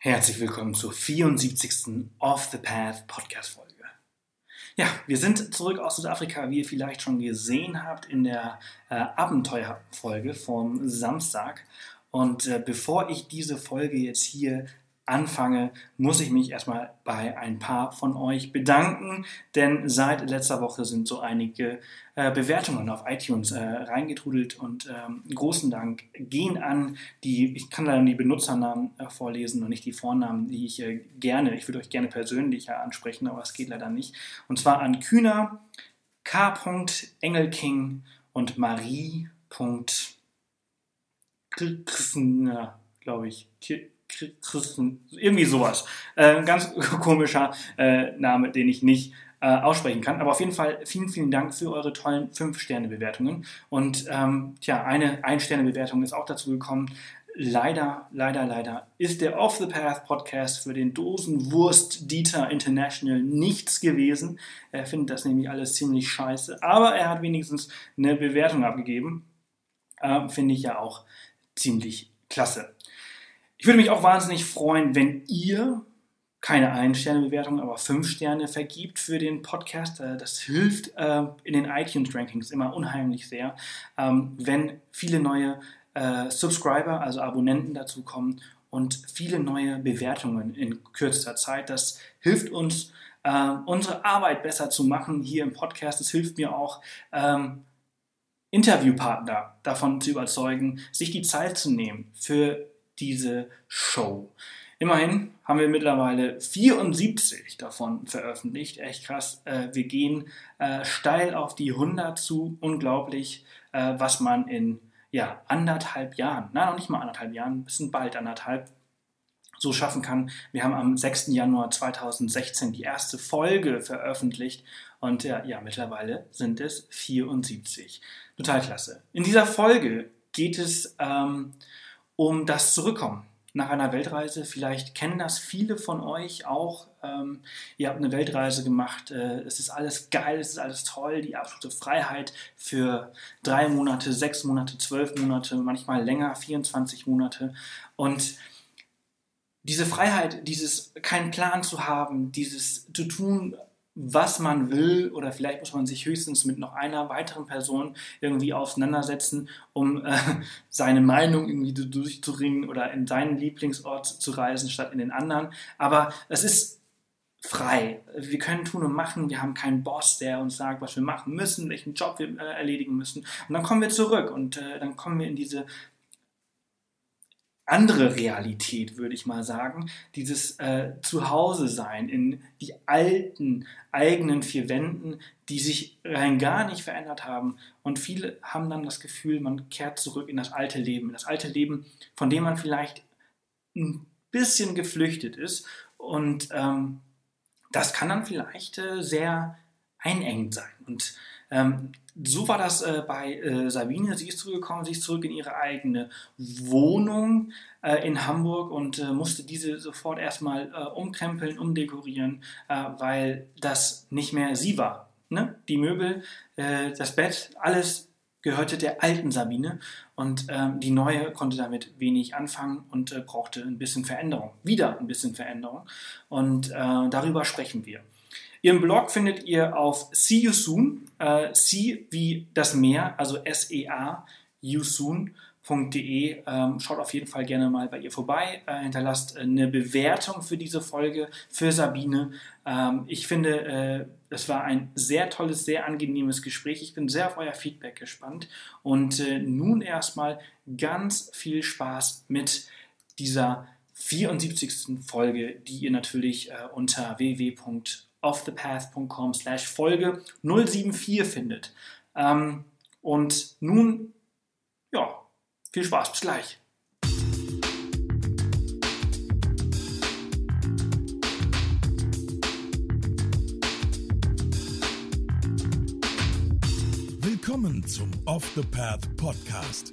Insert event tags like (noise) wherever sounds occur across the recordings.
Herzlich willkommen zur 74. Off the Path Podcast Folge. Ja, wir sind zurück aus Südafrika, wie ihr vielleicht schon gesehen habt in der äh, Abenteuerfolge vom Samstag. Und äh, bevor ich diese Folge jetzt hier anfange, muss ich mich erstmal bei ein paar von euch bedanken, denn seit letzter Woche sind so einige äh, Bewertungen auf iTunes äh, reingetrudelt und ähm, großen Dank gehen an die, ich kann leider die Benutzernamen äh, vorlesen und nicht die Vornamen, die ich äh, gerne, ich würde euch gerne persönlich ansprechen, aber es geht leider nicht. Und zwar an Kühner, K. Engelking und Marie. glaube ich. Christen, irgendwie sowas. Äh, ganz (laughs) komischer äh, Name, den ich nicht äh, aussprechen kann. Aber auf jeden Fall vielen, vielen Dank für eure tollen 5-Sterne-Bewertungen. Und ähm, tja, eine Ein-Sterne-Bewertung ist auch dazu gekommen. Leider, leider, leider ist der Off the Path Podcast für den Dosenwurst Dieter International nichts gewesen. Er findet das nämlich alles ziemlich scheiße. Aber er hat wenigstens eine Bewertung abgegeben. Äh, Finde ich ja auch ziemlich klasse. Ich würde mich auch wahnsinnig freuen, wenn ihr keine Ein-Sterne-Bewertung, aber fünf Sterne vergibt für den Podcast. Äh, das hilft äh, in den iTunes-Rankings immer unheimlich sehr, ähm, wenn viele neue äh, Subscriber, also Abonnenten dazu kommen und viele neue Bewertungen in kürzester Zeit. Das hilft uns, unsere Arbeit besser zu machen hier im Podcast. Es hilft mir auch, ähm, Interviewpartner davon zu überzeugen, sich die Zeit zu nehmen für diese Show. Immerhin haben wir mittlerweile 74 davon veröffentlicht. Echt krass. Äh, wir gehen äh, steil auf die 100 zu. Unglaublich, äh, was man in ja, anderthalb Jahren, nein, noch nicht mal anderthalb Jahren, ein bisschen bald anderthalb, so schaffen kann. Wir haben am 6. Januar 2016 die erste Folge veröffentlicht und ja, ja mittlerweile sind es 74. Total klasse. In dieser Folge geht es ähm, um das Zurückkommen nach einer Weltreise. Vielleicht kennen das viele von euch auch. Ähm, ihr habt eine Weltreise gemacht. Äh, es ist alles geil, es ist alles toll. Die absolute Freiheit für drei Monate, sechs Monate, zwölf Monate, manchmal länger, 24 Monate. Und diese Freiheit, dieses keinen Plan zu haben, dieses zu tun, was man will oder vielleicht muss man sich höchstens mit noch einer weiteren Person irgendwie auseinandersetzen, um äh, (laughs) seine Meinung irgendwie durchzuringen oder in seinen Lieblingsort zu reisen statt in den anderen. Aber es ist frei. Wir können tun und machen. Wir haben keinen Boss, der uns sagt, was wir machen müssen, welchen Job wir äh, erledigen müssen. Und dann kommen wir zurück und äh, dann kommen wir in diese andere Realität, würde ich mal sagen. Dieses äh, Zuhause sein in die alten eigenen vier Wänden, die sich rein gar nicht verändert haben. Und viele haben dann das Gefühl, man kehrt zurück in das alte Leben, in das alte Leben, von dem man vielleicht ein bisschen geflüchtet ist. Und ähm, das kann dann vielleicht äh, sehr einengend sein. Und ähm, so war das äh, bei äh, Sabine. Sie ist zurückgekommen, sie ist zurück in ihre eigene Wohnung äh, in Hamburg und äh, musste diese sofort erstmal äh, umkrempeln, umdekorieren, äh, weil das nicht mehr sie war. Ne? Die Möbel, das Bett, alles gehörte der alten Sabine und ähm, die neue konnte damit wenig anfangen und brauchte ein bisschen Veränderung. Wieder ein bisschen Veränderung. Und darüber sprechen wir. Ihren Blog findet ihr auf See You Soon, äh, See wie das Meer, also S-E-A, yousoon.de. Ähm, schaut auf jeden Fall gerne mal bei ihr vorbei, äh, hinterlasst eine Bewertung für diese Folge für Sabine. Ähm, ich finde, äh, es war ein sehr tolles, sehr angenehmes Gespräch. Ich bin sehr auf euer Feedback gespannt und äh, nun erstmal ganz viel Spaß mit dieser 74. Folge, die ihr natürlich äh, unter www offthepath.com slash Folge 074 findet. Ähm, und nun, ja, viel Spaß, bis gleich. Willkommen zum Off the Path Podcast.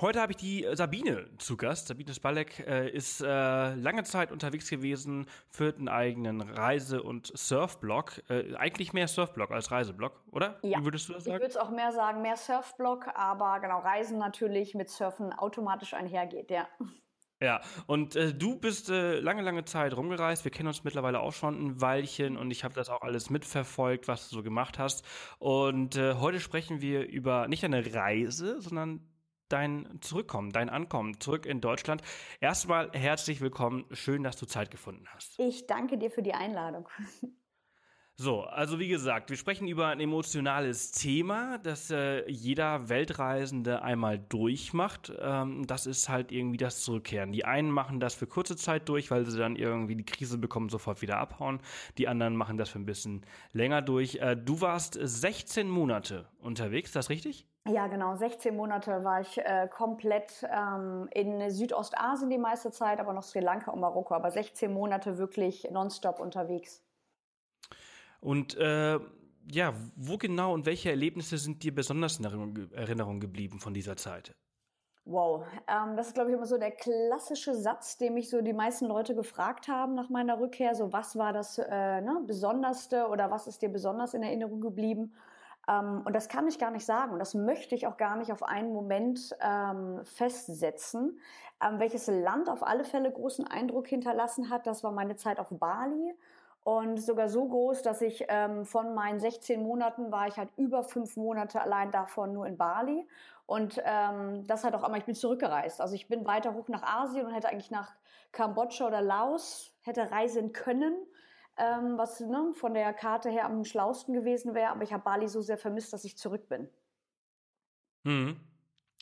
Heute habe ich die Sabine zu Gast. Sabine Spalek äh, ist äh, lange Zeit unterwegs gewesen, führt einen eigenen Reise- und Surfblog. Äh, eigentlich mehr Surfblog als Reiseblog, oder? Ja. Wie würdest du das sagen? Ich würde es auch mehr sagen, mehr Surfblog, aber genau, Reisen natürlich mit Surfen automatisch einhergeht, ja. Ja, und äh, du bist äh, lange, lange Zeit rumgereist. Wir kennen uns mittlerweile auch schon ein Weilchen und ich habe das auch alles mitverfolgt, was du so gemacht hast. Und äh, heute sprechen wir über nicht eine Reise, sondern dein Zurückkommen, dein Ankommen zurück in Deutschland. Erstmal herzlich willkommen. Schön, dass du Zeit gefunden hast. Ich danke dir für die Einladung. (laughs) So, also wie gesagt, wir sprechen über ein emotionales Thema, das äh, jeder Weltreisende einmal durchmacht. Ähm, das ist halt irgendwie das Zurückkehren. Die einen machen das für kurze Zeit durch, weil sie dann irgendwie die Krise bekommen, sofort wieder abhauen. Die anderen machen das für ein bisschen länger durch. Äh, du warst 16 Monate unterwegs, ist das richtig? Ja, genau. 16 Monate war ich äh, komplett ähm, in Südostasien die meiste Zeit, aber noch Sri Lanka und Marokko. Aber 16 Monate wirklich nonstop unterwegs. Und äh, ja, wo genau und welche Erlebnisse sind dir besonders in Erinnerung geblieben von dieser Zeit? Wow, ähm, das ist, glaube ich, immer so der klassische Satz, den mich so die meisten Leute gefragt haben nach meiner Rückkehr. So, was war das äh, ne, Besonderste oder was ist dir besonders in Erinnerung geblieben? Ähm, und das kann ich gar nicht sagen und das möchte ich auch gar nicht auf einen Moment ähm, festsetzen. Ähm, welches Land auf alle Fälle großen Eindruck hinterlassen hat, das war meine Zeit auf Bali und sogar so groß, dass ich ähm, von meinen 16 Monaten war ich halt über fünf Monate allein davon nur in Bali. Und ähm, das hat auch einmal, ich bin zurückgereist. Also ich bin weiter hoch nach Asien und hätte eigentlich nach Kambodscha oder Laos hätte reisen können, ähm, was ne, von der Karte her am schlausten gewesen wäre. Aber ich habe Bali so sehr vermisst, dass ich zurück bin. Hm.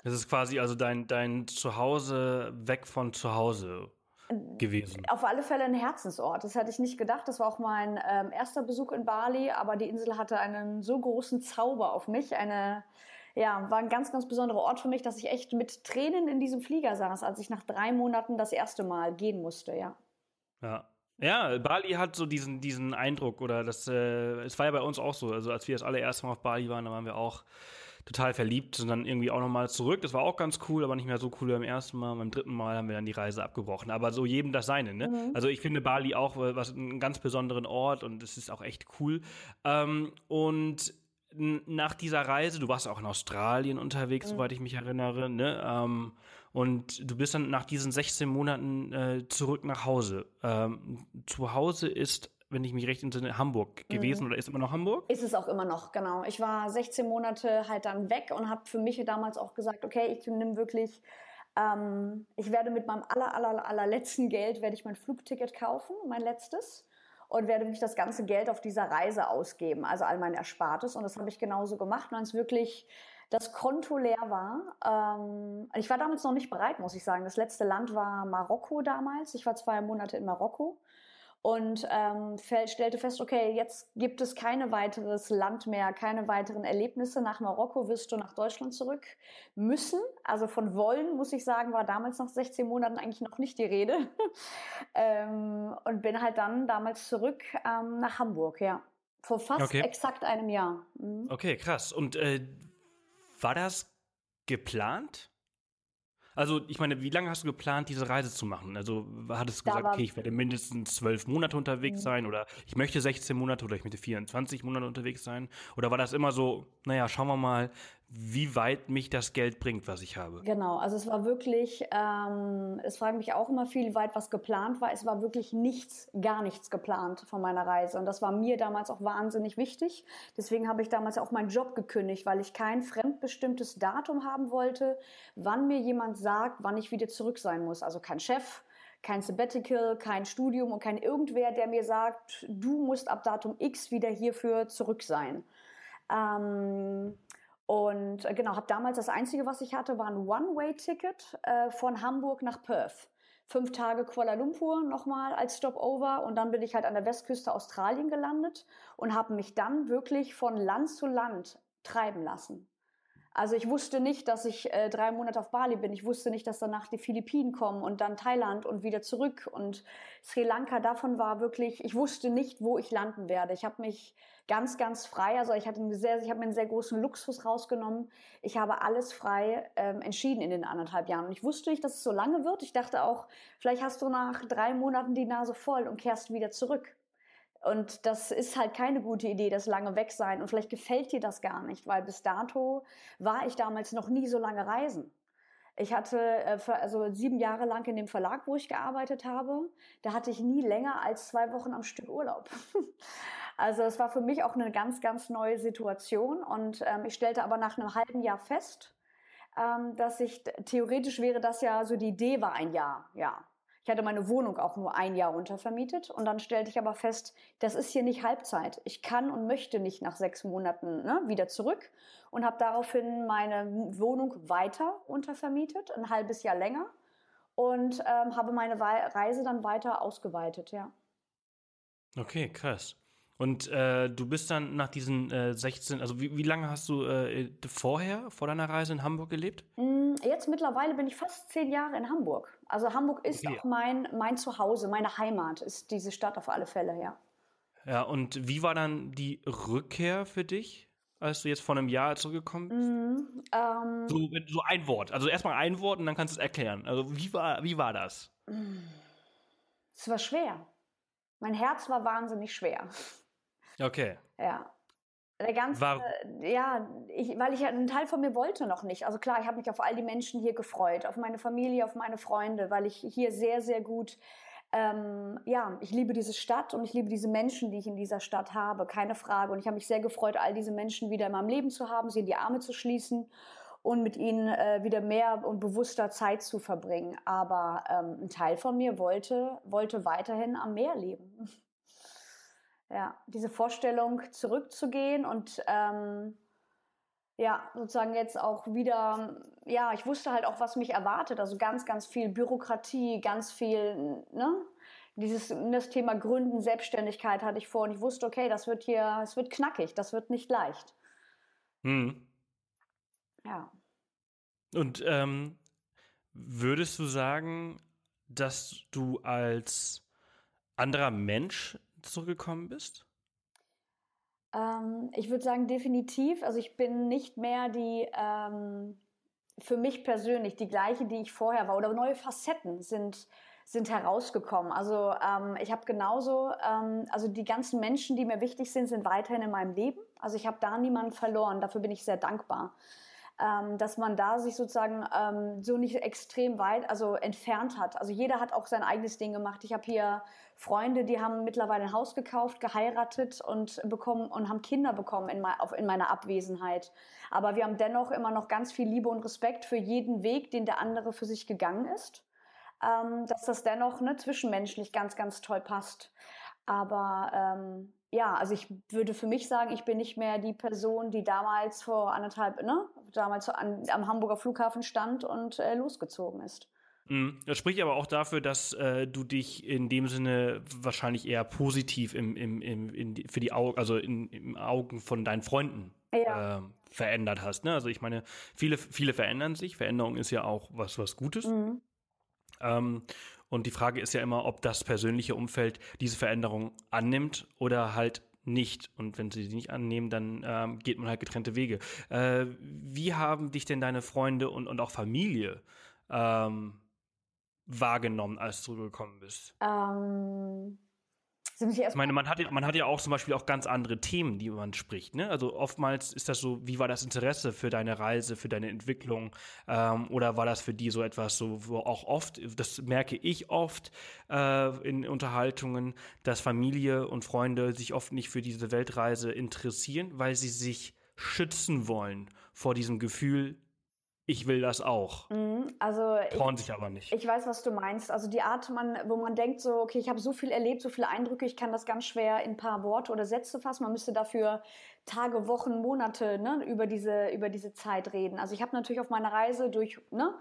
Das ist quasi also dein, dein Zuhause weg von zu Hause gewesen? Auf alle Fälle ein Herzensort. Das hätte ich nicht gedacht. Das war auch mein ähm, erster Besuch in Bali, aber die Insel hatte einen so großen Zauber auf mich. Eine, ja, war ein ganz, ganz besonderer Ort für mich, dass ich echt mit Tränen in diesem Flieger saß, als ich nach drei Monaten das erste Mal gehen musste, ja. Ja. Ja, Bali hat so diesen, diesen Eindruck, oder das, äh, es war ja bei uns auch so. Also als wir das allererste Mal auf Bali waren, da waren wir auch total verliebt und dann irgendwie auch nochmal zurück. Das war auch ganz cool, aber nicht mehr so cool wie beim ersten Mal. Beim dritten Mal haben wir dann die Reise abgebrochen. Aber so jedem das seine, ne? Mhm. Also ich finde Bali auch was einen ganz besonderen Ort und es ist auch echt cool. Ähm, und nach dieser Reise, du warst auch in Australien unterwegs, mhm. soweit ich mich erinnere, ne? Ähm, und du bist dann nach diesen 16 Monaten äh, zurück nach Hause. Ähm, zu Hause ist wenn ich mich recht entsinne, Hamburg gewesen mhm. oder ist immer noch Hamburg? Ist es auch immer noch, genau. Ich war 16 Monate halt dann weg und habe für mich damals auch gesagt, okay, ich nehme wirklich, ähm, ich werde mit meinem aller, aller, allerletzten Geld, werde ich mein Flugticket kaufen, mein letztes und werde wirklich das ganze Geld auf dieser Reise ausgeben, also all mein Erspartes. Und das habe ich genauso gemacht, als wirklich das Konto leer war. Ähm, ich war damals noch nicht bereit, muss ich sagen. Das letzte Land war Marokko damals. Ich war zwei Monate in Marokko und ähm, stellte fest, okay, jetzt gibt es keine weiteres Land mehr, keine weiteren Erlebnisse. Nach Marokko wirst du nach Deutschland zurück müssen. Also von wollen, muss ich sagen, war damals nach 16 Monaten eigentlich noch nicht die Rede. (laughs) ähm, und bin halt dann damals zurück ähm, nach Hamburg, ja. Vor fast okay. exakt einem Jahr. Mhm. Okay, krass. Und äh, war das geplant? Also, ich meine, wie lange hast du geplant, diese Reise zu machen? Also, hattest du gesagt, okay, ich werde mindestens zwölf Monate unterwegs mhm. sein oder ich möchte 16 Monate oder ich möchte 24 Monate unterwegs sein? Oder war das immer so, naja, schauen wir mal, wie weit mich das Geld bringt, was ich habe? Genau, also es war wirklich, ähm, es fragen mich auch immer viel, wie weit was geplant war. Es war wirklich nichts, gar nichts geplant von meiner Reise. Und das war mir damals auch wahnsinnig wichtig. Deswegen habe ich damals auch meinen Job gekündigt, weil ich kein fremdbestimmtes Datum haben wollte, wann mir jemand sagt, wann ich wieder zurück sein muss. Also kein Chef, kein Sabbatical, kein Studium und kein irgendwer, der mir sagt, du musst ab Datum X wieder hierfür zurück sein. Ähm, und äh, genau, habe damals das Einzige, was ich hatte, war ein One-Way-Ticket äh, von Hamburg nach Perth. Fünf Tage Kuala Lumpur nochmal als Stopover und dann bin ich halt an der Westküste Australien gelandet und habe mich dann wirklich von Land zu Land treiben lassen. Also ich wusste nicht, dass ich äh, drei Monate auf Bali bin. Ich wusste nicht, dass danach die Philippinen kommen und dann Thailand und wieder zurück und Sri Lanka. Davon war wirklich, ich wusste nicht, wo ich landen werde. Ich habe mich ganz, ganz frei, also ich hatte einen sehr, ich habe mir einen sehr großen Luxus rausgenommen. Ich habe alles frei ähm, entschieden in den anderthalb Jahren. Und ich wusste nicht, dass es so lange wird. Ich dachte auch, vielleicht hast du nach drei Monaten die Nase voll und kehrst wieder zurück. Und das ist halt keine gute Idee, das lange weg sein. Und vielleicht gefällt dir das gar nicht, weil bis dato war ich damals noch nie so lange reisen. Ich hatte äh, also sieben Jahre lang in dem Verlag, wo ich gearbeitet habe, da hatte ich nie länger als zwei Wochen am Stück Urlaub. (laughs) also es war für mich auch eine ganz, ganz neue Situation. Und ähm, ich stellte aber nach einem halben Jahr fest, ähm, dass ich theoretisch wäre das ja so die Idee war ein Jahr, ja. Ich hatte meine Wohnung auch nur ein Jahr untervermietet und dann stellte ich aber fest, das ist hier nicht Halbzeit. Ich kann und möchte nicht nach sechs Monaten ne, wieder zurück und habe daraufhin meine Wohnung weiter untervermietet, ein halbes Jahr länger und ähm, habe meine Reise dann weiter ausgeweitet, ja. Okay, krass. Und äh, du bist dann nach diesen äh, 16, also wie, wie lange hast du äh, vorher, vor deiner Reise in Hamburg gelebt? Mm, jetzt mittlerweile bin ich fast zehn Jahre in Hamburg. Also Hamburg ist okay. auch mein, mein Zuhause, meine Heimat ist diese Stadt auf alle Fälle, ja. Ja, und wie war dann die Rückkehr für dich, als du jetzt vor einem Jahr zurückgekommen bist? Mm, ähm, so, so ein Wort, also erstmal ein Wort und dann kannst du es erklären. Also wie war, wie war das? Es war schwer. Mein Herz war wahnsinnig schwer. Okay. Ja. Der ganze, War ja, ich, weil ich einen Teil von mir wollte noch nicht. Also klar, ich habe mich auf all die Menschen hier gefreut, auf meine Familie, auf meine Freunde, weil ich hier sehr, sehr gut, ähm, ja, ich liebe diese Stadt und ich liebe diese Menschen, die ich in dieser Stadt habe, keine Frage. Und ich habe mich sehr gefreut, all diese Menschen wieder in meinem Leben zu haben, sie in die Arme zu schließen und mit ihnen äh, wieder mehr und bewusster Zeit zu verbringen. Aber ähm, ein Teil von mir wollte, wollte weiterhin am Meer leben. Ja, diese Vorstellung zurückzugehen und ähm, ja, sozusagen jetzt auch wieder, ja, ich wusste halt auch, was mich erwartet. Also ganz, ganz viel Bürokratie, ganz viel, ne? Dieses das Thema Gründen, Selbstständigkeit hatte ich vor und ich wusste, okay, das wird hier, es wird knackig, das wird nicht leicht. Hm. Ja. Und ähm, würdest du sagen, dass du als anderer Mensch zurückgekommen bist? Ähm, ich würde sagen, definitiv. Also ich bin nicht mehr die, ähm, für mich persönlich, die gleiche, die ich vorher war. Oder neue Facetten sind, sind herausgekommen. Also ähm, ich habe genauso, ähm, also die ganzen Menschen, die mir wichtig sind, sind weiterhin in meinem Leben. Also ich habe da niemanden verloren. Dafür bin ich sehr dankbar ähm, dass man da sich sozusagen ähm, so nicht extrem weit, also entfernt hat. Also jeder hat auch sein eigenes Ding gemacht. Ich habe hier Freunde, die haben mittlerweile ein Haus gekauft, geheiratet und bekommen und haben Kinder bekommen in, auf, in meiner Abwesenheit. Aber wir haben dennoch immer noch ganz viel Liebe und Respekt für jeden Weg, den der andere für sich gegangen ist. Ähm, dass das dennoch ne, zwischenmenschlich ganz, ganz toll passt. Aber ähm, ja, also ich würde für mich sagen, ich bin nicht mehr die Person, die damals vor anderthalb, ne, damals an, am Hamburger Flughafen stand und äh, losgezogen ist. Mhm. Das spricht aber auch dafür, dass äh, du dich in dem Sinne wahrscheinlich eher positiv im, im, im, in, für die Augen, also in, im Augen von deinen Freunden ja. äh, verändert hast. Ne? Also ich meine, viele, viele verändern sich. Veränderung ist ja auch was, was Gutes. Mhm. Ähm, und die Frage ist ja immer, ob das persönliche Umfeld diese Veränderung annimmt oder halt nicht. Und wenn sie sie nicht annehmen, dann ähm, geht man halt getrennte Wege. Äh, wie haben dich denn deine Freunde und, und auch Familie ähm, wahrgenommen, als du gekommen bist? Ähm, ich meine, man hat, ja, man hat ja auch zum Beispiel auch ganz andere Themen, die man spricht. Ne? Also oftmals ist das so, wie war das Interesse für deine Reise, für deine Entwicklung? Ähm, oder war das für die so etwas, so wo auch oft, das merke ich oft äh, in Unterhaltungen, dass Familie und Freunde sich oft nicht für diese Weltreise interessieren, weil sie sich schützen wollen vor diesem Gefühl, ich will das auch. Mhm, also trauen sich aber nicht. Ich weiß, was du meinst. Also die Art, man, wo man denkt so, okay, ich habe so viel erlebt, so viele Eindrücke, ich kann das ganz schwer in ein paar Worte oder Sätze fassen. Man müsste dafür Tage, Wochen, Monate ne, über diese über diese Zeit reden. Also ich habe natürlich auf meiner Reise durch ne,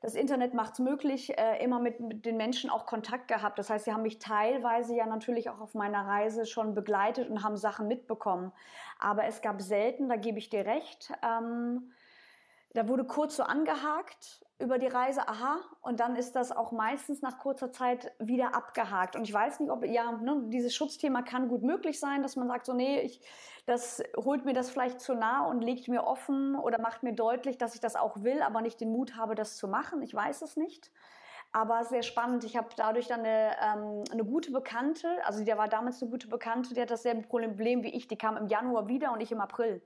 das Internet macht es möglich, äh, immer mit, mit, den Menschen auch Kontakt gehabt. Das heißt, sie haben mich teilweise ja natürlich auch auf meiner Reise schon begleitet und haben Sachen mitbekommen. Aber es gab selten, da gebe ich dir recht. Ähm, da wurde kurz so angehakt über die Reise, aha, und dann ist das auch meistens nach kurzer Zeit wieder abgehakt. Und ich weiß nicht, ob, ja, ne, dieses Schutzthema kann gut möglich sein, dass man sagt, so, nee, ich, das holt mir das vielleicht zu nah und legt mir offen oder macht mir deutlich, dass ich das auch will, aber nicht den Mut habe, das zu machen. Ich weiß es nicht. Aber sehr spannend. Ich habe dadurch dann eine, ähm, eine gute Bekannte, also der war damals eine gute Bekannte, die hat dasselbe Problem wie ich. Die kam im Januar wieder und ich im April.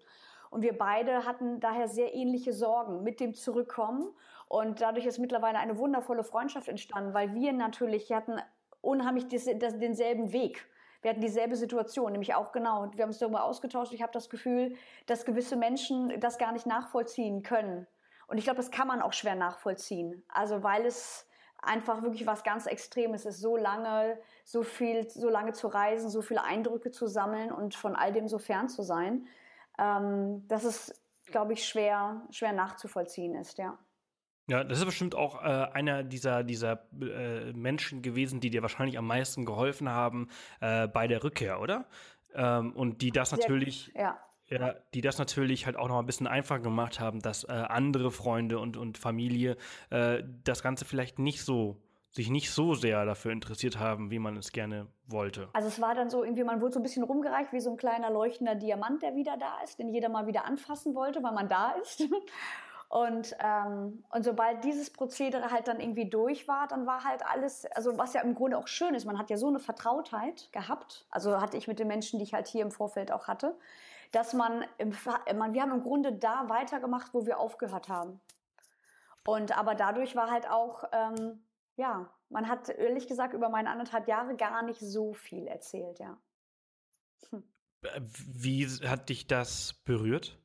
Und wir beide hatten daher sehr ähnliche Sorgen mit dem Zurückkommen. Und dadurch ist mittlerweile eine wundervolle Freundschaft entstanden, weil wir natürlich hatten unheimlich denselben Weg. Wir hatten dieselbe Situation, nämlich auch genau. Wir haben uns darüber ausgetauscht. Ich habe das Gefühl, dass gewisse Menschen das gar nicht nachvollziehen können. Und ich glaube, das kann man auch schwer nachvollziehen. Also weil es einfach wirklich was ganz Extremes ist, so lange, so viel, so lange zu reisen, so viele Eindrücke zu sammeln und von all dem so fern zu sein ähm, dass es, glaube ich, schwer, schwer nachzuvollziehen ist, ja. Ja, das ist bestimmt auch äh, einer dieser, dieser äh, Menschen gewesen, die dir wahrscheinlich am meisten geholfen haben äh, bei der Rückkehr, oder? Ähm, und die das natürlich, ja. ja. die das natürlich halt auch noch ein bisschen einfacher gemacht haben, dass äh, andere Freunde und, und Familie äh, das Ganze vielleicht nicht so sich nicht so sehr dafür interessiert haben, wie man es gerne wollte. Also es war dann so, irgendwie, man wurde so ein bisschen rumgereicht wie so ein kleiner leuchtender Diamant, der wieder da ist, den jeder mal wieder anfassen wollte, weil man da ist. (laughs) Und, ähm, und sobald dieses Prozedere halt dann irgendwie durch war, dann war halt alles, also was ja im Grunde auch schön ist, man hat ja so eine Vertrautheit gehabt, also hatte ich mit den Menschen, die ich halt hier im Vorfeld auch hatte, dass man, im, man wir haben im Grunde da weitergemacht, wo wir aufgehört haben. Und aber dadurch war halt auch, ähm, ja, man hat ehrlich gesagt über meine anderthalb Jahre gar nicht so viel erzählt, ja. Hm. Wie hat dich das berührt?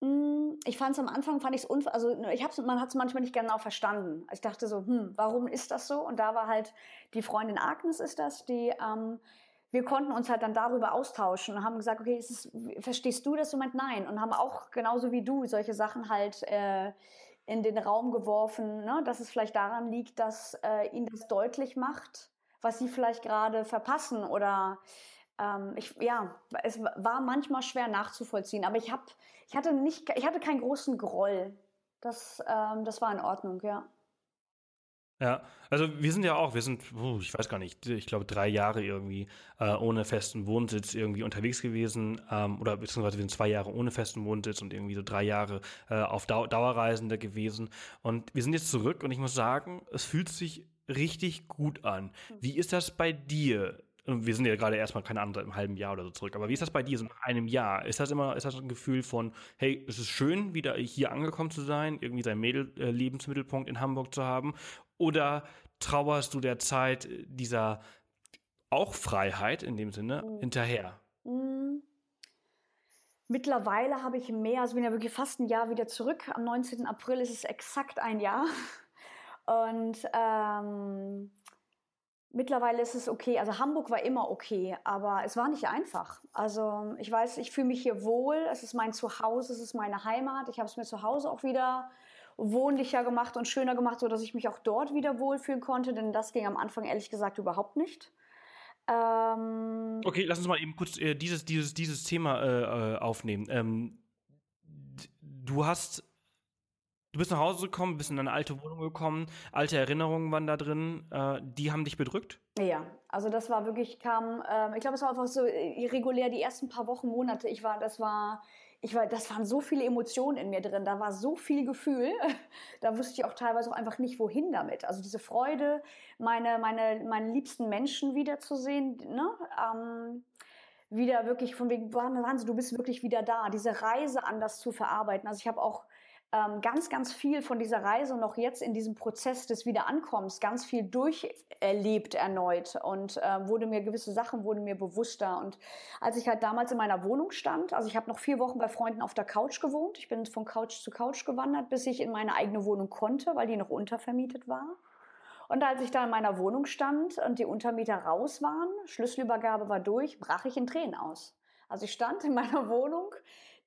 Hm, ich fand es am Anfang, fand ich es also ne, ich hab's, man hat es manchmal nicht genau verstanden. Ich dachte so, hm, warum ist das so? Und da war halt die Freundin Agnes ist das, die ähm, wir konnten uns halt dann darüber austauschen und haben gesagt, okay, es, verstehst du das? Und meint nein. Und haben auch genauso wie du solche Sachen halt äh, in den Raum geworfen, ne, dass es vielleicht daran liegt, dass äh, ihnen das deutlich macht, was sie vielleicht gerade verpassen oder ähm, ich, ja, es war manchmal schwer nachzuvollziehen, aber ich habe, ich hatte nicht, ich hatte keinen großen Groll. Das, ähm, das war in Ordnung, ja. Ja, also wir sind ja auch, wir sind, ich weiß gar nicht, ich glaube drei Jahre irgendwie äh, ohne festen Wohnsitz irgendwie unterwegs gewesen ähm, oder beziehungsweise wir sind zwei Jahre ohne festen Wohnsitz und irgendwie so drei Jahre äh, auf Dau Dauerreisende gewesen und wir sind jetzt zurück und ich muss sagen, es fühlt sich richtig gut an. Hm. Wie ist das bei dir? wir sind ja gerade erstmal keine Ahnung, seit einem halben Jahr oder so zurück. Aber wie ist das bei dir so nach einem Jahr? Ist das immer, ist das ein Gefühl von, hey, es ist schön, wieder hier angekommen zu sein, irgendwie sein Mädel, äh, Lebensmittelpunkt in Hamburg zu haben? Oder trauerst du der Zeit dieser auch Freiheit in dem Sinne mhm. hinterher? Mhm. Mittlerweile habe ich mehr, also bin ja wirklich fast ein Jahr wieder zurück. Am 19. April ist es exakt ein Jahr. (laughs) Und ähm, Mittlerweile ist es okay. Also Hamburg war immer okay, aber es war nicht einfach. Also ich weiß, ich fühle mich hier wohl. Es ist mein Zuhause, es ist meine Heimat. Ich habe es mir zu Hause auch wieder wohnlicher gemacht und schöner gemacht, sodass ich mich auch dort wieder wohlfühlen konnte. Denn das ging am Anfang ehrlich gesagt überhaupt nicht. Ähm okay, lass uns mal eben kurz äh, dieses, dieses, dieses Thema äh, äh aufnehmen. Ähm, du hast Du bist nach Hause gekommen, bist in eine alte Wohnung gekommen, alte Erinnerungen waren da drin, äh, die haben dich bedrückt? Ja, also das war wirklich, kam, äh, ich glaube, es war einfach so irregulär die ersten paar Wochen, Monate. Ich war, das war, ich war, das waren so viele Emotionen in mir drin, da war so viel Gefühl, (laughs) da wusste ich auch teilweise auch einfach nicht, wohin damit. Also diese Freude, meine, meine, meine liebsten Menschen wiederzusehen, ne? Ähm, wieder wirklich von wegen, Wahnsinn, du bist wirklich wieder da, diese Reise anders zu verarbeiten. Also ich habe auch ähm, ganz, ganz viel von dieser Reise noch jetzt in diesem Prozess des Wiederankommens ganz viel durcherlebt erneut und äh, wurde mir gewisse Sachen wurde mir bewusster und als ich halt damals in meiner Wohnung stand, also ich habe noch vier Wochen bei Freunden auf der Couch gewohnt, ich bin von Couch zu Couch gewandert, bis ich in meine eigene Wohnung konnte, weil die noch untervermietet war. Und als ich da in meiner Wohnung stand und die Untermieter raus waren, Schlüsselübergabe war durch, brach ich in Tränen aus. Also ich stand in meiner Wohnung,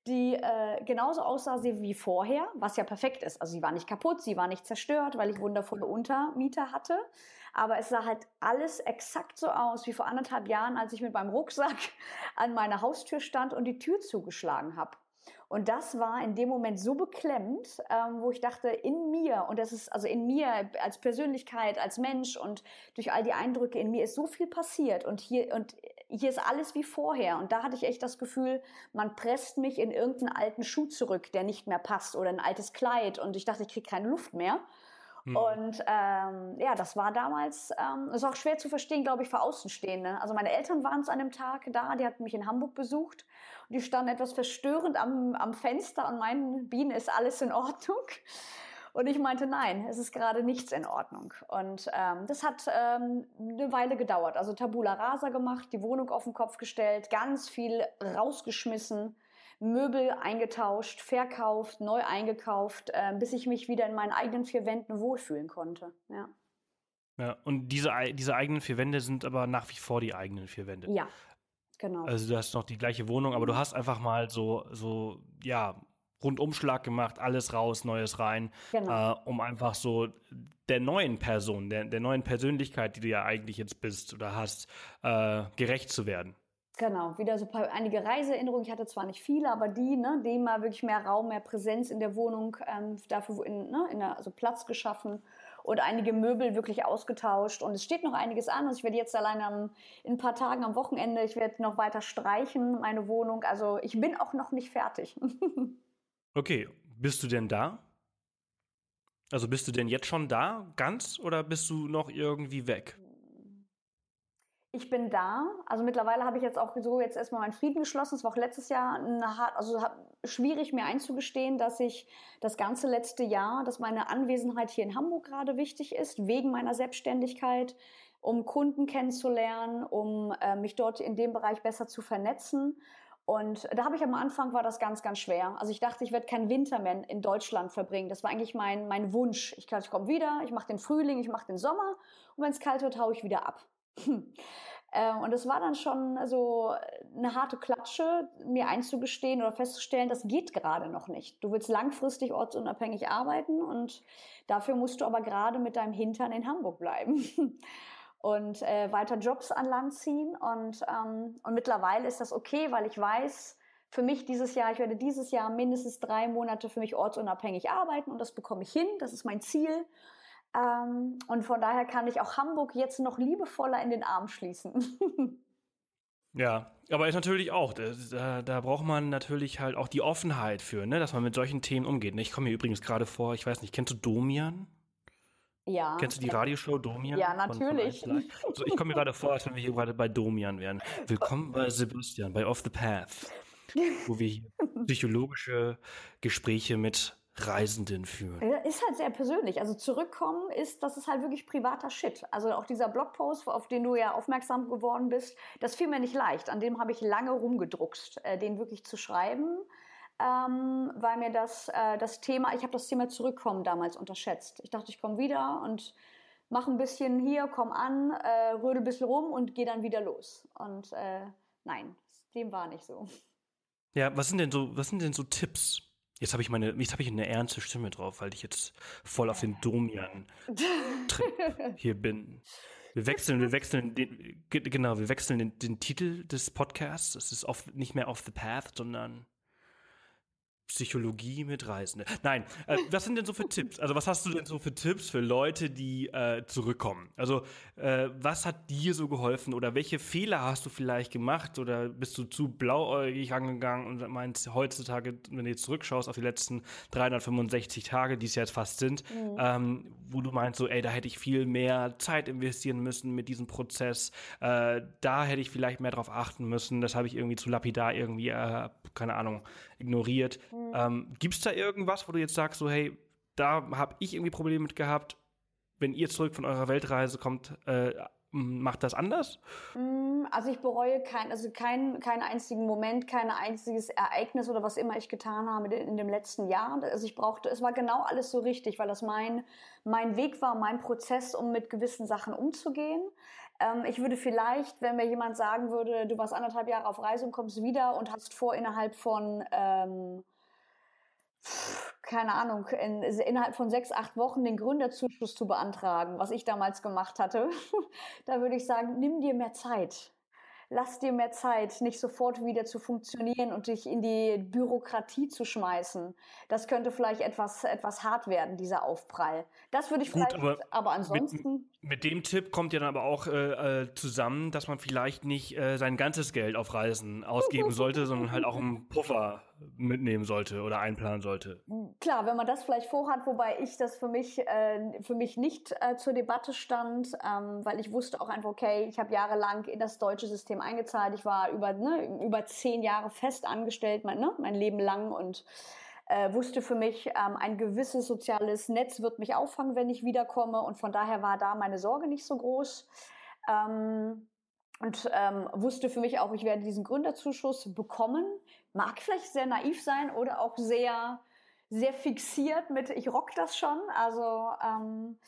die äh, genauso aussah wie vorher, was ja perfekt ist. Also sie war nicht kaputt, sie war nicht zerstört, weil ich wundervolle Untermieter hatte. Aber es sah halt alles exakt so aus wie vor anderthalb Jahren, als ich mit meinem Rucksack (laughs) an meiner Haustür stand und die Tür zugeschlagen habe. Und das war in dem Moment so beklemmt, ähm, wo ich dachte, in mir, und das ist also in mir als Persönlichkeit, als Mensch und durch all die Eindrücke in mir ist so viel passiert und hier, und hier ist alles wie vorher. Und da hatte ich echt das Gefühl, man presst mich in irgendeinen alten Schuh zurück, der nicht mehr passt oder ein altes Kleid. Und ich dachte, ich kriege keine Luft mehr. Hm. Und ähm, ja, das war damals, ähm, ist auch schwer zu verstehen, glaube ich, für Außenstehende. Also meine Eltern waren zu einem Tag da, die hatten mich in Hamburg besucht und die standen etwas verstörend am, am Fenster und meinen, Bienen, ist alles in Ordnung? Und ich meinte, nein, es ist gerade nichts in Ordnung. Und ähm, das hat ähm, eine Weile gedauert. Also Tabula Rasa gemacht, die Wohnung auf den Kopf gestellt, ganz viel rausgeschmissen, Möbel eingetauscht, verkauft, neu eingekauft, äh, bis ich mich wieder in meinen eigenen vier Wänden wohlfühlen konnte. Ja. Ja, und diese, diese eigenen vier Wände sind aber nach wie vor die eigenen vier Wände. Ja, genau. Also du hast noch die gleiche Wohnung, aber du hast einfach mal so, so ja, Rundumschlag gemacht, alles raus, Neues rein, genau. äh, um einfach so der neuen Person, der, der neuen Persönlichkeit, die du ja eigentlich jetzt bist oder hast, äh, gerecht zu werden. Genau, wieder so paar, einige Reiseerinnerungen. Ich hatte zwar nicht viele, aber die, ne, dem mal wirklich mehr Raum, mehr Präsenz in der Wohnung, ähm, dafür in, ne, in der, also Platz geschaffen und einige Möbel wirklich ausgetauscht. Und es steht noch einiges an. Also ich werde jetzt alleine am, in ein paar Tagen am Wochenende, ich werde noch weiter streichen, meine Wohnung. Also ich bin auch noch nicht fertig. (laughs) okay, bist du denn da? Also bist du denn jetzt schon da, ganz, oder bist du noch irgendwie weg? ich bin da. Also mittlerweile habe ich jetzt auch so jetzt erstmal meinen Frieden geschlossen. Es war auch letztes Jahr hart, also schwierig mir einzugestehen, dass ich das ganze letzte Jahr, dass meine Anwesenheit hier in Hamburg gerade wichtig ist, wegen meiner Selbstständigkeit, um Kunden kennenzulernen, um äh, mich dort in dem Bereich besser zu vernetzen. Und da habe ich am Anfang war das ganz, ganz schwer. Also ich dachte, ich werde keinen Winter mehr in Deutschland verbringen. Das war eigentlich mein, mein Wunsch. Ich, ich komme wieder, ich mache den Frühling, ich mache den Sommer und wenn es kalt wird, haue ich wieder ab. (laughs) Ähm, und es war dann schon so eine harte Klatsche, mir einzugestehen oder festzustellen, das geht gerade noch nicht. Du willst langfristig ortsunabhängig arbeiten und dafür musst du aber gerade mit deinem Hintern in Hamburg bleiben. (laughs) und äh, weiter Jobs an Land ziehen. Und, ähm, und mittlerweile ist das okay, weil ich weiß, für mich dieses Jahr, ich werde dieses Jahr mindestens drei Monate für mich ortsunabhängig arbeiten und das bekomme ich hin. Das ist mein Ziel. Ähm, und von daher kann ich auch Hamburg jetzt noch liebevoller in den Arm schließen. (laughs) Ja, aber ist natürlich auch, da, da, braucht man natürlich halt auch die Offenheit für, ne, dass man mit solchen Themen umgeht. Ne? Ich komme mir übrigens gerade vor, ich weiß nicht, kennst du Domian? Ja. Kennst du die Radioshow Domian? Ja, natürlich. Also ich komme mir gerade vor, als wenn wir hier gerade bei Domian wären. Willkommen bei Sebastian, bei Off the Path, wo wir hier (laughs) psychologische Gespräche mit Reisenden führen. Ist halt sehr persönlich. Also zurückkommen ist, das ist halt wirklich privater Shit. Also auch dieser Blogpost, auf den du ja aufmerksam geworden bist, das fiel mir nicht leicht. An dem habe ich lange rumgedruckst, äh, den wirklich zu schreiben, ähm, weil mir das, äh, das Thema, ich habe das Thema Zurückkommen damals unterschätzt. Ich dachte, ich komme wieder und mache ein bisschen hier, komm an, äh, rödel ein bisschen rum und gehe dann wieder los. Und äh, nein, dem war nicht so. Ja, was sind denn so, was sind denn so Tipps? Jetzt habe ich meine, jetzt habe ich eine ernste Stimme drauf, weil ich jetzt voll auf den Domian (laughs) hier bin. Wir wechseln, wir wechseln den, genau, wir wechseln den, den Titel des Podcasts. Es ist off, nicht mehr Off the Path, sondern Psychologie mit Reisenden. Nein, äh, was sind denn so für Tipps? Also was hast du denn so für Tipps für Leute, die äh, zurückkommen? Also äh, was hat dir so geholfen oder welche Fehler hast du vielleicht gemacht oder bist du zu blauäugig angegangen und meinst heutzutage, wenn du jetzt zurückschaust auf die letzten 365 Tage, die es jetzt fast sind, mhm. ähm, wo du meinst so, ey, da hätte ich viel mehr Zeit investieren müssen mit diesem Prozess, äh, da hätte ich vielleicht mehr drauf achten müssen, das habe ich irgendwie zu lapidar irgendwie, äh, keine Ahnung, ignoriert. Mhm. Ähm, Gibt es da irgendwas, wo du jetzt sagst, so, hey, da habe ich irgendwie Probleme mit gehabt, wenn ihr zurück von eurer Weltreise kommt, äh, macht das anders? Mm, also ich bereue kein, also keinen keinen einzigen Moment, kein einziges Ereignis oder was immer ich getan habe in dem letzten Jahr. Also ich brauchte, es war genau alles so richtig, weil das mein, mein Weg war, mein Prozess, um mit gewissen Sachen umzugehen. Ähm, ich würde vielleicht, wenn mir jemand sagen würde, du warst anderthalb Jahre auf Reise und kommst wieder und hast vor, innerhalb von ähm, keine Ahnung, in, innerhalb von sechs, acht Wochen den Gründerzuschuss zu beantragen, was ich damals gemacht hatte, (laughs) da würde ich sagen, nimm dir mehr Zeit. lass dir mehr Zeit, nicht sofort wieder zu funktionieren und dich in die Bürokratie zu schmeißen. Das könnte vielleicht etwas, etwas hart werden, dieser Aufprall. Das würde ich Gut, vielleicht, aber, aber ansonsten. Mit, dem Tipp kommt ja dann aber auch äh, äh, zusammen, dass man vielleicht nicht äh, sein ganzes Geld auf Reisen ausgeben sollte, sondern halt auch einen Puffer mitnehmen sollte oder einplanen sollte. Klar, wenn man das vielleicht vorhat, wobei ich das für mich, äh, für mich nicht äh, zur Debatte stand, ähm, weil ich wusste auch einfach, okay, ich habe jahrelang in das deutsche System eingezahlt. Ich war über, ne, über zehn Jahre fest angestellt, mein, ne, mein Leben lang und äh, wusste für mich, ähm, ein gewisses soziales Netz wird mich auffangen, wenn ich wiederkomme. Und von daher war da meine Sorge nicht so groß. Ähm, und ähm, wusste für mich auch, ich werde diesen Gründerzuschuss bekommen. Mag vielleicht sehr naiv sein oder auch sehr, sehr fixiert mit, ich rock das schon. Also ähm,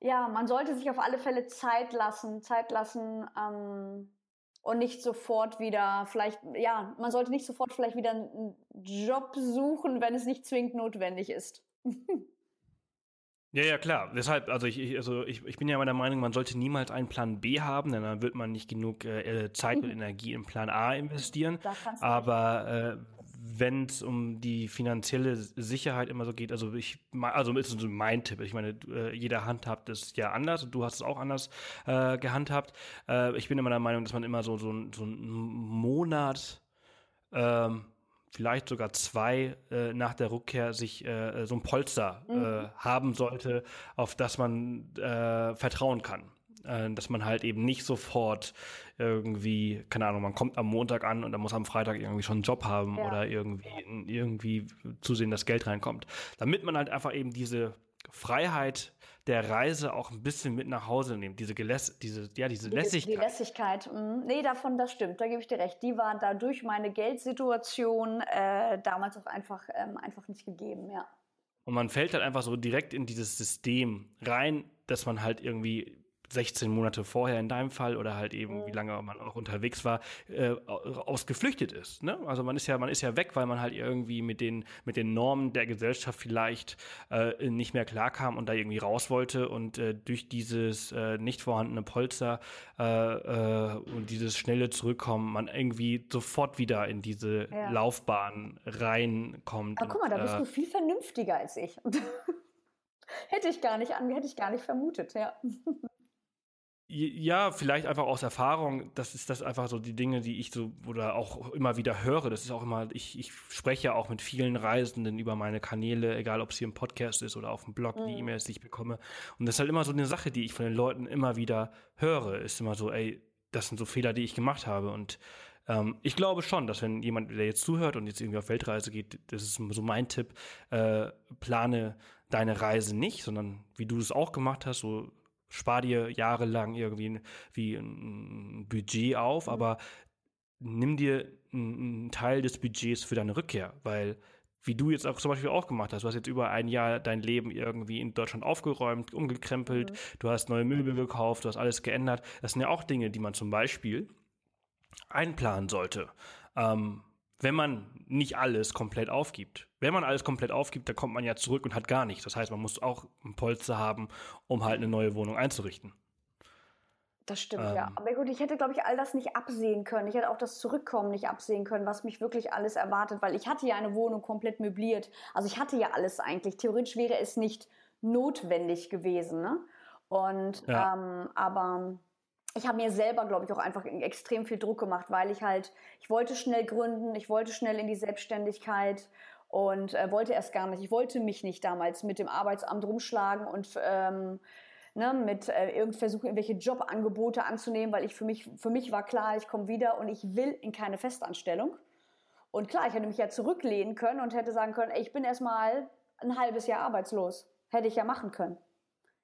ja, man sollte sich auf alle Fälle Zeit lassen, Zeit lassen ähm, und nicht sofort wieder, vielleicht, ja, man sollte nicht sofort vielleicht wieder einen Job suchen, wenn es nicht zwingend notwendig ist. Ja, ja, klar. Deshalb, also ich, ich, also ich, ich bin ja meiner Meinung, man sollte niemals einen Plan B haben, denn dann wird man nicht genug äh, Zeit und (laughs) Energie in Plan A investieren. Aber äh, wenn es um die finanzielle Sicherheit immer so geht, also ich, also ist so mein Tipp. Ich meine, äh, jeder handhabt es ja anders und du hast es auch anders äh, gehandhabt. Äh, ich bin immer der Meinung, dass man immer so so, so einen Monat ähm, vielleicht sogar zwei äh, nach der Rückkehr sich äh, so ein Polster äh, mhm. haben sollte, auf das man äh, vertrauen kann. Äh, dass man halt eben nicht sofort irgendwie, keine Ahnung, man kommt am Montag an und dann muss am Freitag irgendwie schon einen Job haben ja. oder irgendwie, irgendwie zusehen, dass Geld reinkommt. Damit man halt einfach eben diese Freiheit der Reise auch ein bisschen mit nach Hause nimmt. Diese, Geläss diese, ja, diese die, Lässigkeit. Die Lässigkeit. Mh. Nee, davon, das stimmt. Da gebe ich dir recht. Die war da durch meine Geldsituation äh, damals auch einfach, ähm, einfach nicht gegeben, ja. Und man fällt halt einfach so direkt in dieses System rein, dass man halt irgendwie 16 Monate vorher in deinem Fall oder halt eben, wie lange man auch unterwegs war, äh, ausgeflüchtet ist. Ne? Also man ist ja, man ist ja weg, weil man halt irgendwie mit den, mit den Normen der Gesellschaft vielleicht äh, nicht mehr klarkam und da irgendwie raus wollte und äh, durch dieses äh, nicht vorhandene Polster äh, äh, und dieses schnelle Zurückkommen man irgendwie sofort wieder in diese ja. Laufbahn reinkommt. Aber guck mal, da bist äh, du viel vernünftiger als ich. (laughs) hätte ich gar nicht an, hätte ich gar nicht vermutet, ja. Ja, vielleicht einfach aus Erfahrung. Das ist das einfach so die Dinge, die ich so oder auch immer wieder höre. Das ist auch immer, ich, ich spreche ja auch mit vielen Reisenden über meine Kanäle, egal ob es hier im Podcast ist oder auf dem Blog, mhm. die E-Mails, die ich bekomme. Und das ist halt immer so eine Sache, die ich von den Leuten immer wieder höre. Ist immer so, ey, das sind so Fehler, die ich gemacht habe. Und ähm, ich glaube schon, dass wenn jemand, der jetzt zuhört und jetzt irgendwie auf Weltreise geht, das ist so mein Tipp, äh, plane deine Reise nicht, sondern wie du es auch gemacht hast, so spar dir jahrelang irgendwie wie ein Budget auf, mhm. aber nimm dir einen Teil des Budgets für deine Rückkehr, weil wie du jetzt auch zum Beispiel auch gemacht hast. Du hast jetzt über ein Jahr dein Leben irgendwie in Deutschland aufgeräumt, umgekrempelt, mhm. du hast neue Möbel gekauft, du hast alles geändert. Das sind ja auch Dinge, die man zum Beispiel einplanen sollte. Ähm, wenn man nicht alles komplett aufgibt. Wenn man alles komplett aufgibt, dann kommt man ja zurück und hat gar nichts. Das heißt, man muss auch ein Polster haben, um halt eine neue Wohnung einzurichten. Das stimmt, ähm, ja. Aber gut, ich hätte, glaube ich, all das nicht absehen können. Ich hätte auch das Zurückkommen nicht absehen können, was mich wirklich alles erwartet, weil ich hatte ja eine Wohnung komplett möbliert. Also ich hatte ja alles eigentlich. Theoretisch wäre es nicht notwendig gewesen, ne? Und ja. ähm, aber ich habe mir selber, glaube ich, auch einfach extrem viel Druck gemacht, weil ich halt, ich wollte schnell gründen, ich wollte schnell in die Selbstständigkeit und äh, wollte erst gar nicht, ich wollte mich nicht damals mit dem Arbeitsamt rumschlagen und ähm, ne, mit äh, irgend versuchen, irgendwelche Jobangebote anzunehmen, weil ich für mich, für mich war klar, ich komme wieder und ich will in keine Festanstellung. Und klar, ich hätte mich ja zurücklehnen können und hätte sagen können, ey, ich bin erstmal ein halbes Jahr arbeitslos. Hätte ich ja machen können.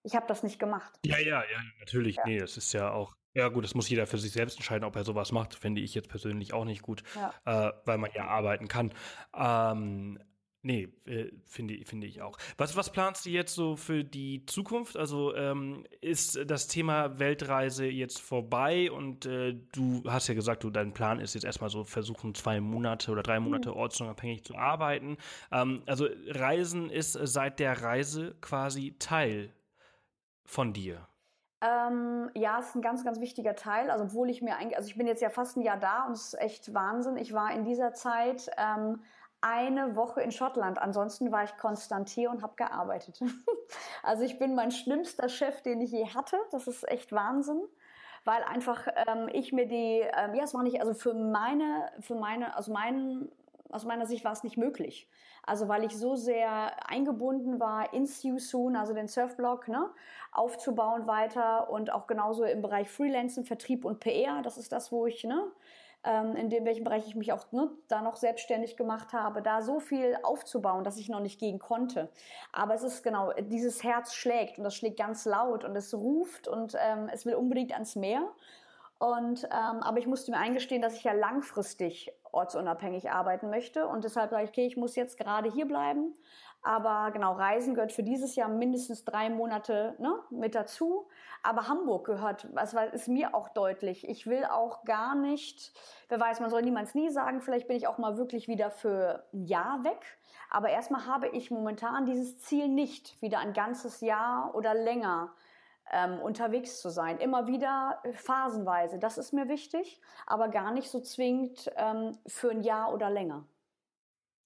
Ich habe das nicht gemacht. Ja, ja, ja, natürlich. Ja. Nee, das ist ja auch ja, gut, das muss jeder für sich selbst entscheiden, ob er sowas macht. Finde ich jetzt persönlich auch nicht gut, ja. äh, weil man ja arbeiten kann. Ähm, nee, äh, finde finde ich auch. Was, was planst du jetzt so für die Zukunft? Also ähm, ist das Thema Weltreise jetzt vorbei und äh, du hast ja gesagt, du dein Plan ist jetzt erstmal so versuchen, zwei Monate oder drei Monate mhm. ortsunabhängig zu arbeiten. Ähm, also Reisen ist seit der Reise quasi Teil von dir. Ähm, ja, es ist ein ganz, ganz wichtiger Teil. Also, obwohl ich mir eigentlich, also ich bin jetzt ja fast ein Jahr da und es ist echt Wahnsinn. Ich war in dieser Zeit ähm, eine Woche in Schottland. Ansonsten war ich konstant hier und habe gearbeitet. (laughs) also, ich bin mein schlimmster Chef, den ich je hatte. Das ist echt Wahnsinn weil einfach ähm, ich mir die, ähm, ja, es war nicht, also für meine, für meine, aus meinen aus meiner Sicht war es nicht möglich. Also weil ich so sehr eingebunden war in Sue Soon, also den Surfblog, ne, aufzubauen weiter und auch genauso im Bereich Freelancing, Vertrieb und PR. Das ist das, wo ich, ne, ähm, in dem welchen Bereich ich mich auch ne, da noch selbstständig gemacht habe, da so viel aufzubauen, dass ich noch nicht gehen konnte. Aber es ist genau, dieses Herz schlägt und das schlägt ganz laut und es ruft und ähm, es will unbedingt ans Meer. Und, ähm, aber ich musste mir eingestehen, dass ich ja langfristig ortsunabhängig arbeiten möchte. Und deshalb sage ich, okay, ich muss jetzt gerade hier bleiben. Aber genau, Reisen gehört für dieses Jahr mindestens drei Monate ne, mit dazu. Aber Hamburg gehört, das ist mir auch deutlich. Ich will auch gar nicht, wer weiß, man soll niemals nie sagen, vielleicht bin ich auch mal wirklich wieder für ein Jahr weg. Aber erstmal habe ich momentan dieses Ziel nicht, wieder ein ganzes Jahr oder länger ähm, unterwegs zu sein. Immer wieder äh, phasenweise, das ist mir wichtig, aber gar nicht so zwingend ähm, für ein Jahr oder länger.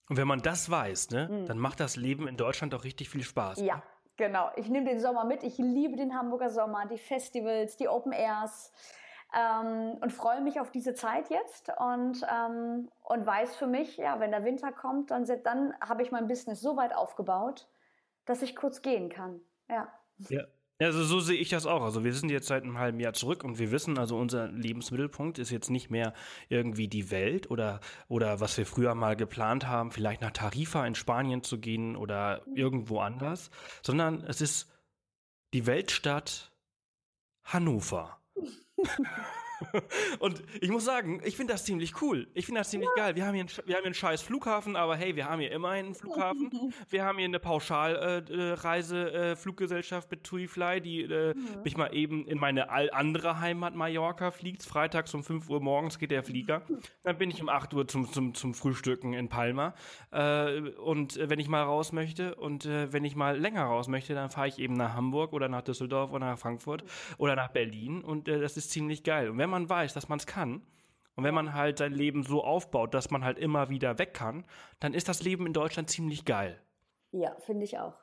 Und wenn man das weiß, ne, mhm. dann macht das Leben in Deutschland auch richtig viel Spaß. Ja, genau. Ich nehme den Sommer mit. Ich liebe den Hamburger Sommer, die Festivals, die Open Airs. Ähm, und freue mich auf diese Zeit jetzt und, ähm, und weiß für mich, ja, wenn der Winter kommt, dann, dann habe ich mein Business so weit aufgebaut, dass ich kurz gehen kann. Ja. Ja, also so sehe ich das auch. Also wir sind jetzt seit einem halben Jahr zurück und wir wissen, also unser Lebensmittelpunkt ist jetzt nicht mehr irgendwie die Welt oder, oder was wir früher mal geplant haben, vielleicht nach Tarifa in Spanien zu gehen oder irgendwo anders, sondern es ist die Weltstadt Hannover. (laughs) (laughs) Und ich muss sagen, ich finde das ziemlich cool. Ich finde das ziemlich ja. geil. Wir haben, hier einen, wir haben hier einen scheiß Flughafen, aber hey, wir haben hier immerhin einen Flughafen. (laughs) Wir haben hier eine Pauschalreise-Fluggesellschaft äh, äh, mit TuiFly, die äh, mhm. mich mal eben in meine andere Heimat Mallorca fliegt. Freitags um 5 Uhr morgens geht der Flieger. (laughs) Dann bin ich um 8 Uhr zum, zum, zum Frühstücken in Palma. Äh, und äh, wenn ich mal raus möchte und äh, wenn ich mal länger raus möchte, dann fahre ich eben nach Hamburg oder nach Düsseldorf oder nach Frankfurt oder nach Berlin. Und das ist ziemlich geil. Und wenn man weiß, dass man es kann, und wenn man halt sein Leben so aufbaut, dass man halt immer wieder weg kann, dann ist das Leben in Deutschland ziemlich geil. Ja, finde ich auch.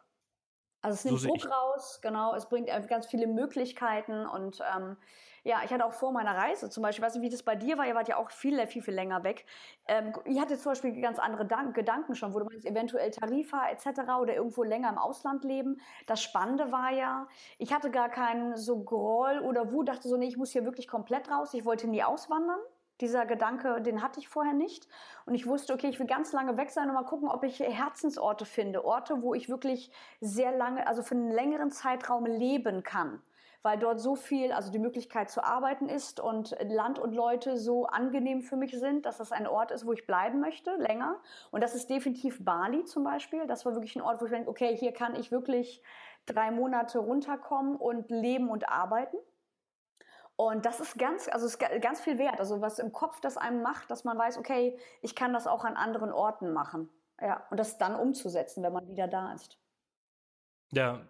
Also es nimmt so Druck raus, genau, es bringt ganz viele Möglichkeiten und ähm, ja, ich hatte auch vor meiner Reise zum Beispiel, ich weiß nicht, wie das bei dir war, ihr wart ja auch viel, viel, viel länger weg. Ähm, ihr hattet zum Beispiel ganz andere Dan Gedanken schon, wo du meinst, eventuell Tarifa etc. oder irgendwo länger im Ausland leben. Das Spannende war ja, ich hatte gar keinen so Groll oder Wut, dachte so, nee, ich muss hier wirklich komplett raus, ich wollte nie auswandern. Dieser Gedanke, den hatte ich vorher nicht. Und ich wusste, okay, ich will ganz lange weg sein und mal gucken, ob ich Herzensorte finde. Orte, wo ich wirklich sehr lange, also für einen längeren Zeitraum leben kann weil dort so viel, also die Möglichkeit zu arbeiten ist und Land und Leute so angenehm für mich sind, dass das ein Ort ist, wo ich bleiben möchte, länger. Und das ist definitiv Bali zum Beispiel. Das war wirklich ein Ort, wo ich denke, okay, hier kann ich wirklich drei Monate runterkommen und leben und arbeiten. Und das ist ganz, also ist ganz viel wert. Also was im Kopf das einem macht, dass man weiß, okay, ich kann das auch an anderen Orten machen. Ja, und das dann umzusetzen, wenn man wieder da ist. Ja,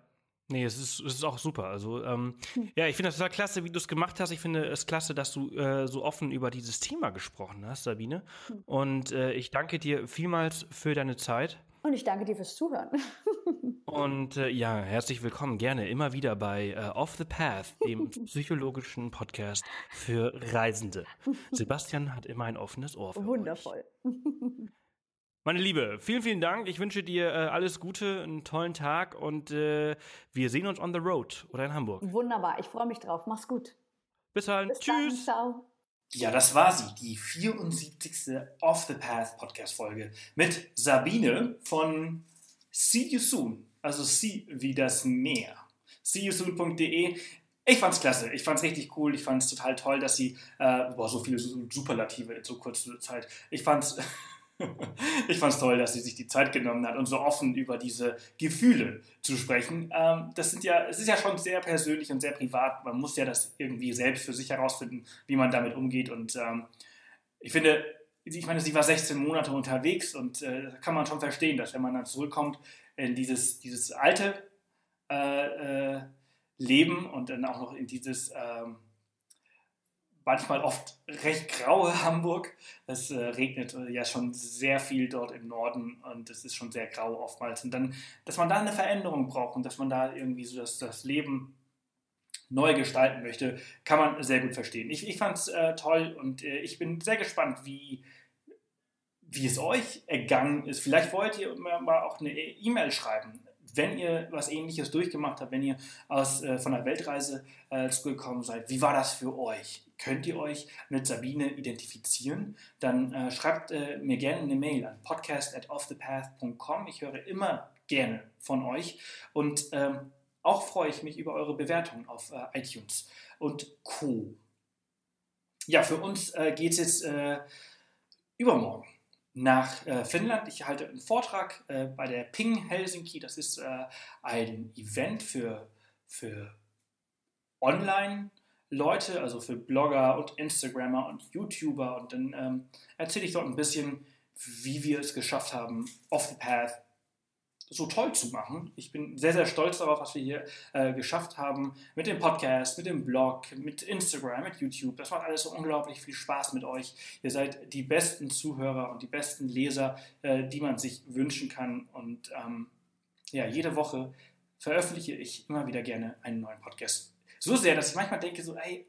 Nee, es ist, es ist auch super. Also, ähm, hm. ja, ich finde das total klasse, wie du es gemacht hast. Ich finde es klasse, dass du äh, so offen über dieses Thema gesprochen hast, Sabine. Hm. Und äh, ich danke dir vielmals für deine Zeit. Und ich danke dir fürs Zuhören. (laughs) Und äh, ja, herzlich willkommen gerne immer wieder bei äh, Off the Path, dem (laughs) psychologischen Podcast für Reisende. (laughs) Sebastian hat immer ein offenes Ohr. Für Wundervoll. Euch. Meine Liebe, vielen, vielen Dank. Ich wünsche dir äh, alles Gute, einen tollen Tag und äh, wir sehen uns on the road oder in Hamburg. Wunderbar, ich freue mich drauf. Mach's gut. Bis dann. Bis Tschüss. Dann, ciao. Ja, das war sie, die 74. Off the Path Podcast-Folge mit Sabine von See You Soon. Also See wie das Meer. SeeYouSoon.de. Ich fand's klasse, ich fand's richtig cool, ich fand's total toll, dass sie, äh, boah, so viele Superlative in so kurzer Zeit. Ich fand's (laughs) (laughs) ich fand es toll, dass sie sich die Zeit genommen hat und so offen über diese Gefühle zu sprechen. Ähm, das sind ja, es ist ja schon sehr persönlich und sehr privat. Man muss ja das irgendwie selbst für sich herausfinden, wie man damit umgeht. Und ähm, ich finde, ich meine, sie war 16 Monate unterwegs und äh, kann man schon verstehen, dass wenn man dann zurückkommt in dieses, dieses alte, äh, äh, leben und dann auch noch in dieses ähm, manchmal oft recht graue Hamburg. Es äh, regnet äh, ja schon sehr viel dort im Norden und es ist schon sehr grau oftmals. Und dann, dass man da eine Veränderung braucht und dass man da irgendwie so das, das Leben neu gestalten möchte, kann man sehr gut verstehen. Ich, ich fand es äh, toll und äh, ich bin sehr gespannt, wie, wie es euch ergangen ist. Vielleicht wollt ihr mal auch eine E-Mail schreiben wenn ihr was ähnliches durchgemacht habt, wenn ihr aus, äh, von der Weltreise äh, zurückgekommen seid, wie war das für euch? Könnt ihr euch mit Sabine identifizieren? Dann äh, schreibt äh, mir gerne eine Mail an podcast at offthepath.com. Ich höre immer gerne von euch und ähm, auch freue ich mich über eure Bewertungen auf äh, iTunes und Co. Ja, für uns äh, geht es jetzt übermorgen nach äh, Finnland. Ich halte einen Vortrag äh, bei der Ping Helsinki. Das ist äh, ein Event für, für Online-Leute, also für Blogger und Instagrammer und YouTuber. Und dann ähm, erzähle ich dort ein bisschen, wie wir es geschafft haben, off the path so toll zu machen. Ich bin sehr, sehr stolz darauf, was wir hier äh, geschafft haben mit dem Podcast, mit dem Blog, mit Instagram, mit YouTube. Das macht alles so unglaublich viel Spaß mit euch. Ihr seid die besten Zuhörer und die besten Leser, äh, die man sich wünschen kann. Und ähm, ja, jede Woche veröffentliche ich immer wieder gerne einen neuen Podcast. So sehr, dass ich manchmal denke, so, ey,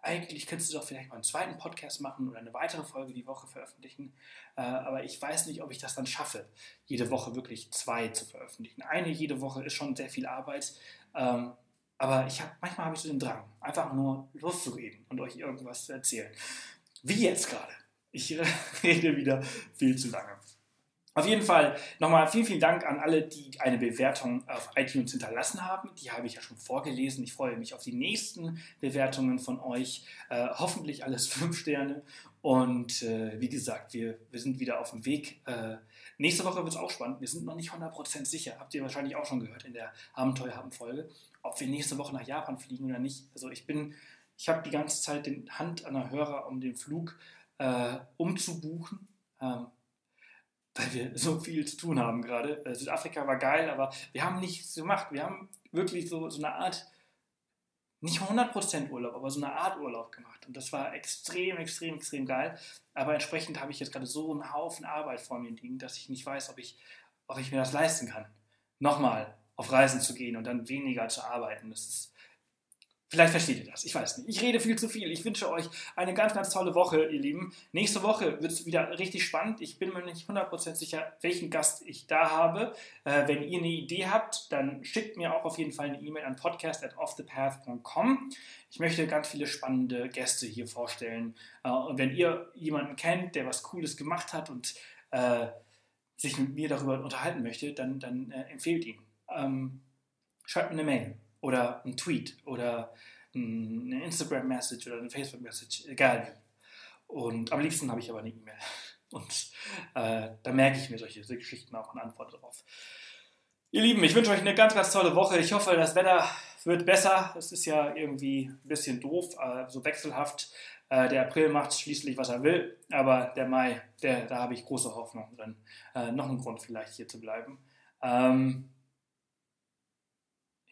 eigentlich könntest du doch vielleicht mal einen zweiten Podcast machen oder eine weitere Folge die Woche veröffentlichen. Äh, aber ich weiß nicht, ob ich das dann schaffe, jede Woche wirklich zwei zu veröffentlichen. Eine jede Woche ist schon sehr viel Arbeit. Ähm, aber ich hab, manchmal habe ich so den Drang, einfach nur loszureden und euch irgendwas zu erzählen. Wie jetzt gerade. Ich (laughs) rede wieder viel zu lange. Auf jeden Fall nochmal vielen, vielen Dank an alle, die eine Bewertung auf iTunes hinterlassen haben. Die habe ich ja schon vorgelesen. Ich freue mich auf die nächsten Bewertungen von euch. Äh, hoffentlich alles (laughs) fünf Sterne. Und äh, wie gesagt, wir, wir sind wieder auf dem Weg. Äh, nächste Woche wird es auch spannend. Wir sind noch nicht 100% sicher. Habt ihr wahrscheinlich auch schon gehört in der Abenteuerhaben-Folge, ob wir nächste Woche nach Japan fliegen oder nicht. Also ich bin, ich habe die ganze Zeit die Hand an der Hörer, um den Flug äh, umzubuchen. Ähm, weil wir so viel zu tun haben gerade. Äh, Südafrika war geil, aber wir haben nichts gemacht. Wir haben wirklich so, so eine Art, nicht 100% Urlaub, aber so eine Art Urlaub gemacht. Und das war extrem, extrem, extrem geil. Aber entsprechend habe ich jetzt gerade so einen Haufen Arbeit vor mir liegen, dass ich nicht weiß, ob ich, ob ich mir das leisten kann. Nochmal auf Reisen zu gehen und dann weniger zu arbeiten. Das ist Vielleicht versteht ihr das, ich weiß nicht. Ich rede viel zu viel. Ich wünsche euch eine ganz, ganz tolle Woche, ihr Lieben. Nächste Woche wird es wieder richtig spannend. Ich bin mir nicht 100% sicher, welchen Gast ich da habe. Äh, wenn ihr eine Idee habt, dann schickt mir auch auf jeden Fall eine E-Mail an podcast.offthepath.com. Ich möchte ganz viele spannende Gäste hier vorstellen. Äh, und wenn ihr jemanden kennt, der was Cooles gemacht hat und äh, sich mit mir darüber unterhalten möchte, dann, dann äh, empfehlt ihn. Ähm, schreibt mir eine Mail oder ein Tweet oder eine Instagram-Message oder eine Facebook-Message, egal. Und am liebsten habe ich aber eine E-Mail. (laughs) Und äh, da merke ich mir solche, solche Geschichten auch und antworte darauf. Ihr Lieben, ich wünsche euch eine ganz, ganz tolle Woche. Ich hoffe, das Wetter wird besser. Es ist ja irgendwie ein bisschen doof, äh, so wechselhaft. Äh, der April macht schließlich, was er will, aber der Mai, der, da habe ich große Hoffnung drin. Äh, noch ein Grund vielleicht hier zu bleiben. Ähm,